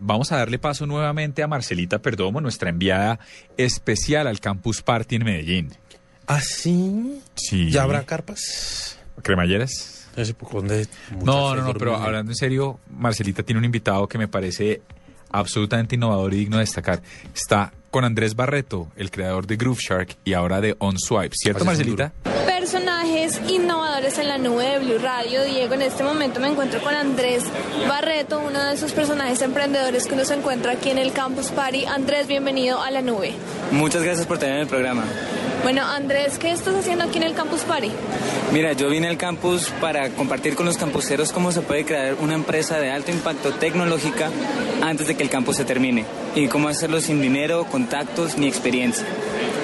Vamos a darle paso nuevamente a Marcelita Perdomo, nuestra enviada especial al Campus Party en Medellín. ¿Ah, sí? Sí. ¿Ya habrá carpas? ¿Cremalleras? No, no, no, pero hablando en serio, Marcelita tiene un invitado que me parece absolutamente innovador y digno de destacar. Está con Andrés Barreto, el creador de Groove Shark y ahora de On Swipe. ¿Cierto, Marcelita? Personajes innovadores en la nube de Blue Radio. Diego, en este momento me encuentro con Andrés Barreto, uno de esos personajes emprendedores que uno se encuentra aquí en el Campus Party. Andrés, bienvenido a la nube. Muchas gracias por tener el programa. Bueno, Andrés, ¿qué estás haciendo aquí en el Campus Party? Mira, yo vine al campus para compartir con los campuseros cómo se puede crear una empresa de alto impacto tecnológica antes de que el campus se termine y cómo hacerlo sin dinero, contactos ni experiencia.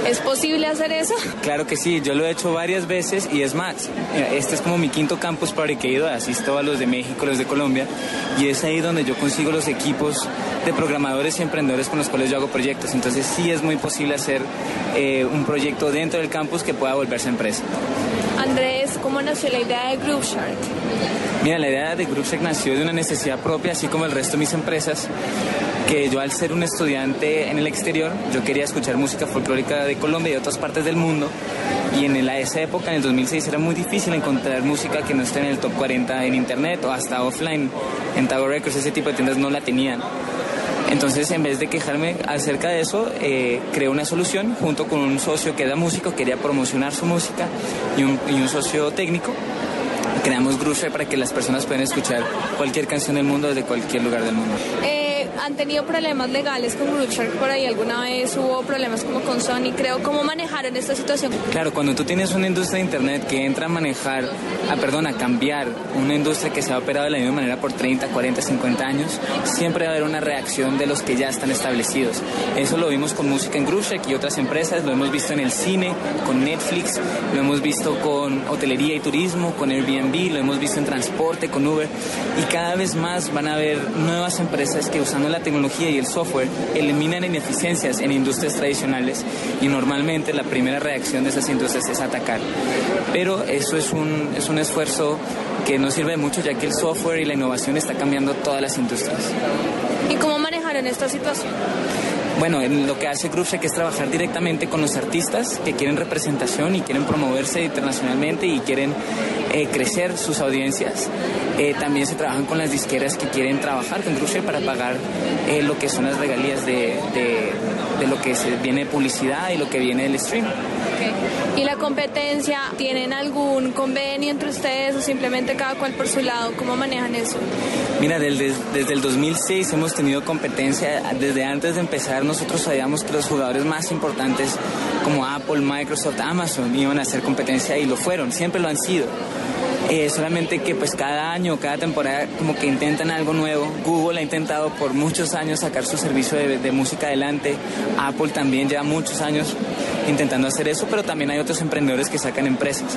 ¿Es posible hacer eso? Claro que sí, yo lo he hecho varias veces y es más, mira, este es como mi quinto campus party que he ido, asisto a los de México, los de Colombia y es ahí donde yo consigo los equipos de programadores y emprendedores con los cuales yo hago proyectos. Entonces sí es muy posible hacer eh, un proyecto dentro del campus que pueda volverse empresa. Andrés, ¿cómo nació la idea de Groove Shark? Mira, la idea de GroupSec nació de una necesidad propia, así como el resto de mis empresas, que yo al ser un estudiante en el exterior, yo quería escuchar música folclórica de Colombia y de otras partes del mundo, y en esa época, en el 2006, era muy difícil encontrar música que no esté en el top 40 en internet o hasta offline, en Tower Records, ese tipo de tiendas no la tenían. Entonces, en vez de quejarme acerca de eso, eh, creé una solución junto con un socio que era músico, quería promocionar su música y un, y un socio técnico. Creamos Groove para que las personas puedan escuchar cualquier canción del mundo desde cualquier lugar del mundo. Eh, ¿Han tenido problemas legales con Groove Shark por ahí? ¿Alguna vez hubo problemas como con Sony? Creo, ¿cómo manejaron esta situación? Claro, cuando tú tienes una industria de Internet que entra a manejar, a, perdón, a cambiar una industria que se ha operado de la misma manera por 30, 40, 50 años, siempre va a haber una reacción de los que ya están establecidos. Eso lo vimos con música en Grooveshark y otras empresas, lo hemos visto en el cine, con Netflix, lo hemos visto con hotelería y turismo, con Airbnb, lo hemos visto en transporte, con Uber, y cada vez más van a haber nuevas empresas que usando la tecnología y el software eliminan ineficiencias en industrias tradicionales y normalmente la primera reacción de esas industrias es atacar. Pero eso es un, es un esfuerzo que no sirve de mucho ya que el software y la innovación está cambiando todas las industrias. ¿Y cómo manejaron esta situación? Bueno, en lo que hace Groupsec es trabajar directamente con los artistas que quieren representación y quieren promoverse internacionalmente y quieren eh, crecer sus audiencias. Eh, también se trabajan con las disqueras que quieren trabajar con Groupsec para pagar eh, lo que son las regalías de, de- lo que se viene de publicidad y lo que viene del stream. ¿Y la competencia? ¿Tienen algún convenio entre ustedes o simplemente cada cual por su lado? ¿Cómo manejan eso? Mira, del- des- desde el 2006 hemos tenido competencia. Desde antes de empezar, nosotros sabíamos que los jugadores más importantes como Apple, Microsoft, Amazon iban a hacer competencia y lo fueron, siempre lo han sido. Eh, solamente que pues cada año, cada temporada como que intentan algo nuevo. Google ha intentado por muchos años sacar su servicio de, de música adelante. Apple también lleva muchos años intentando hacer eso, pero también hay otros emprendedores que sacan empresas.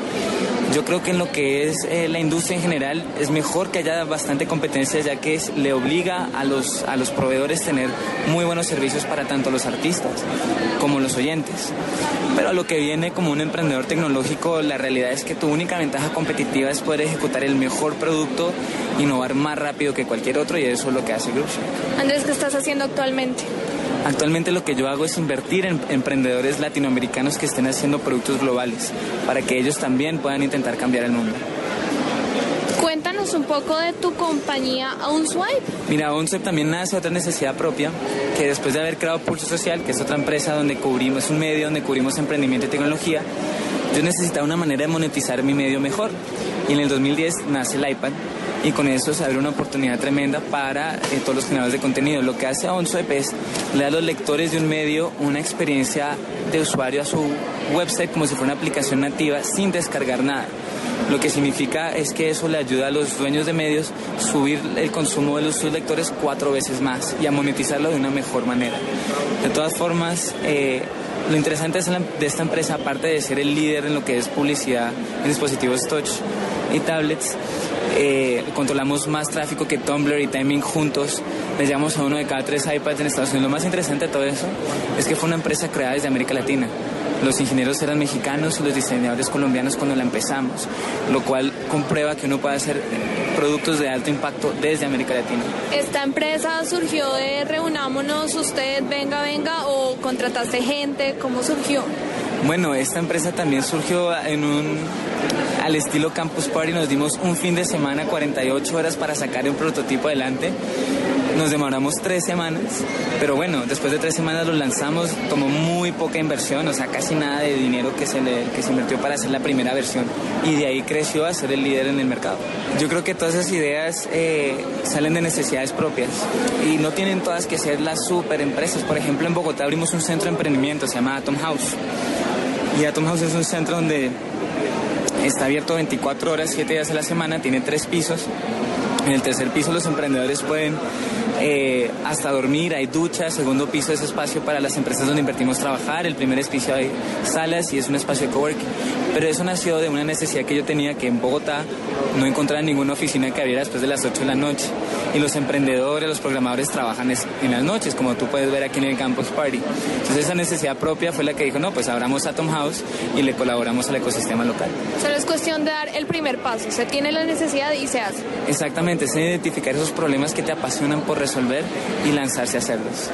Yo creo que en lo que es eh, la industria en general es mejor que haya bastante competencia ya que es- le obliga a los, a los proveedores tener muy buenos servicios para tanto los artistas como los oyentes. Pero a lo que viene como un emprendedor tecnológico, la realidad es que tu única ventaja competitiva es poder ejecutar el mejor producto, innovar más rápido que cualquier otro y eso es lo que hace Groupshark. Andrés, ¿qué estás haciendo actualmente? Actualmente lo que yo hago es invertir en emprendedores latinoamericanos que estén haciendo productos globales para que ellos también puedan intentar cambiar el mundo. Cuéntanos un poco de tu compañía OwnSwipe. Mira, ONCEP también nace otra necesidad propia, que después de haber creado Pulso Social, que es otra empresa donde cubrimos, es un medio donde cubrimos emprendimiento y tecnología, yo necesitaba una manera de monetizar mi medio mejor. Y en el 2010 nace el iPad y con eso se abre una oportunidad tremenda para eh, todos los generadores de contenido. Lo que hace OnSwep es le a los lectores de un medio una experiencia de usuario a su website como si fuera una aplicación nativa sin descargar nada. Lo que significa es que eso le ayuda a los dueños de medios subir el consumo de los, sus lectores cuatro veces más y a monetizarlo de una mejor manera. De todas formas, eh, lo interesante de esta empresa, aparte de ser el líder en lo que es publicidad en dispositivos touch y tablets, eh, controlamos más tráfico que Tumblr y Timing juntos. Le llevamos a uno de cada tres iPads en Estados Unidos. Lo más interesante de todo eso es que fue una empresa creada desde América Latina. Los ingenieros eran mexicanos y los diseñadores colombianos cuando la empezamos, lo cual comprueba que uno puede hacer productos de alto impacto desde América Latina. ¿Esta empresa surgió de reunámonos, usted venga, venga o contrataste gente? ¿Cómo surgió? Bueno, esta empresa también surgió en un al estilo Campus Party. Nos dimos un fin de semana, 48 horas para sacar un prototipo adelante. Nos demoramos tres semanas, pero bueno, después de tres semanas lo lanzamos, tomó muy poca inversión, o sea, casi nada de dinero que se, le, que se invirtió para hacer la primera versión y de ahí creció a ser el líder en el mercado. Yo creo que todas esas ideas eh, salen de necesidades propias y no tienen todas que ser las super empresas. Por ejemplo, en Bogotá abrimos un centro de emprendimiento, se llama Atom House. Y Atom House es un centro donde está abierto 24 horas, 7 días a la semana, tiene tres pisos. En el tercer piso los emprendedores pueden eh, hasta dormir, hay duchas, segundo piso es espacio para las empresas donde invertimos trabajar, el primer piso hay salas y es un espacio de coworking. Pero eso nació de una necesidad que yo tenía que en Bogotá no encontraba ninguna oficina que abriera después de las 8 de la noche. Y los emprendedores, los programadores trabajan en las noches, como tú puedes ver aquí en el Campus Party. Entonces esa necesidad propia fue la que dijo, no, pues abramos Atom House y le colaboramos al ecosistema local. Solo es cuestión de dar el primer paso, se tiene la necesidad y se hace. Exactamente, es identificar esos problemas que te apasionan por resolver y lanzarse a hacerlos.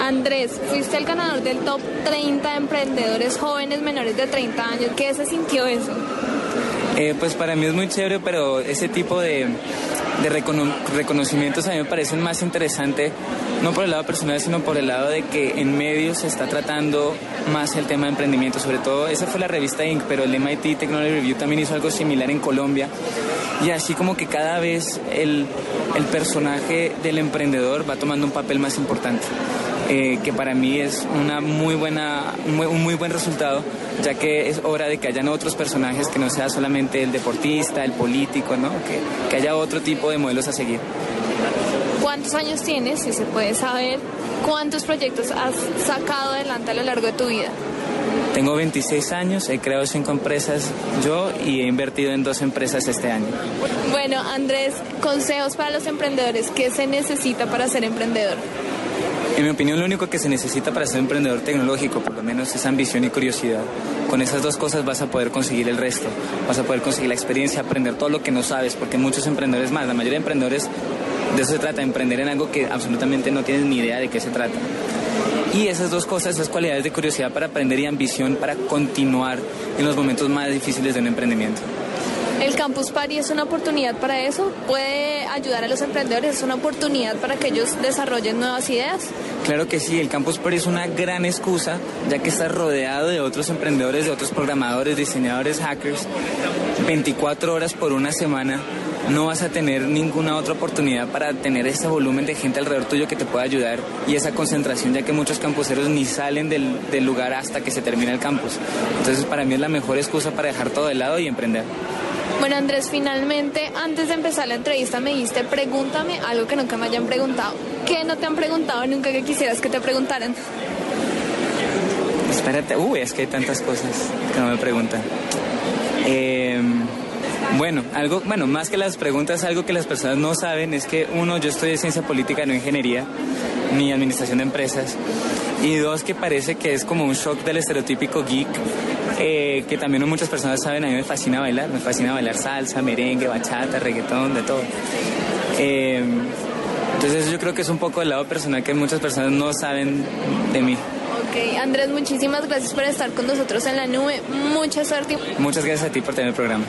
Andrés, fuiste el ganador del top 30 emprendedores jóvenes menores de 30 años. ¿Qué se sintió eso? Eh, pues para mí es muy chévere, pero ese tipo de, de reconocimientos a mí me parecen más interesante, no por el lado personal, sino por el lado de que en medios se está tratando más el tema de emprendimiento, sobre todo, esa fue la revista Inc., pero el MIT Technology Review también hizo algo similar en Colombia, y así como que cada vez el, el personaje del emprendedor va tomando un papel más importante. Eh, que para mí es una muy buena, un muy buen resultado, ya que es hora de que hayan otros personajes que no sea solamente el deportista, el político, ¿no? que, que haya otro tipo de modelos a seguir. ¿Cuántos años tienes, si se puede saber? ¿Cuántos proyectos has sacado adelante a lo largo de tu vida? Tengo 26 años, he creado cinco empresas yo y he invertido en dos empresas este año. Bueno, Andrés, consejos para los emprendedores. ¿Qué se necesita para ser emprendedor? En mi opinión, lo único que se necesita para ser emprendedor tecnológico, por lo menos, es ambición y curiosidad. Con esas dos cosas vas a poder conseguir el resto. Vas a poder conseguir la experiencia, aprender todo lo que no sabes, porque muchos emprendedores más, la mayoría de emprendedores, de eso se trata, emprender en algo que absolutamente no tienes ni idea de qué se trata. Y esas dos cosas, esas cualidades de curiosidad para aprender y ambición para continuar en los momentos más difíciles de un emprendimiento. ¿El Campus Party es una oportunidad para eso? ¿Puede ayudar a los emprendedores? ¿Es una oportunidad para que ellos desarrollen nuevas ideas? Claro que sí, el Campus Party es una gran excusa, ya que está rodeado de otros emprendedores, de otros programadores, diseñadores, hackers, 24 horas por una semana. No vas a tener ninguna otra oportunidad para tener ese volumen de gente alrededor tuyo que te pueda ayudar y esa concentración, ya que muchos campuseros ni salen del, del lugar hasta que se termina el campus. Entonces, para mí es la mejor excusa para dejar todo de lado y emprender. Bueno, Andrés, finalmente, antes de empezar la entrevista me dijiste, pregúntame algo que nunca me hayan preguntado. ¿Qué no te han preguntado nunca que quisieras que te preguntaran? Espérate, uy, es que hay tantas cosas que no me preguntan. Em, bueno, algo, bueno, más que las preguntas, algo que las personas no saben es que uno, yo estoy de ciencia política, no ingeniería, ni administración de empresas, y dos, que parece que es como un shock del estereotípico geek eh, que también muchas personas saben, a mí me fascina bailar, me fascina bailar salsa, merengue, bachata, reggaetón, de todo. Eh, entonces yo creo que es un poco el lado personal que muchas personas no saben de mí. Ok, Andrés, muchísimas gracias por estar con nosotros en la nube. Mucha suerte. Muchas gracias a ti por tener el programa.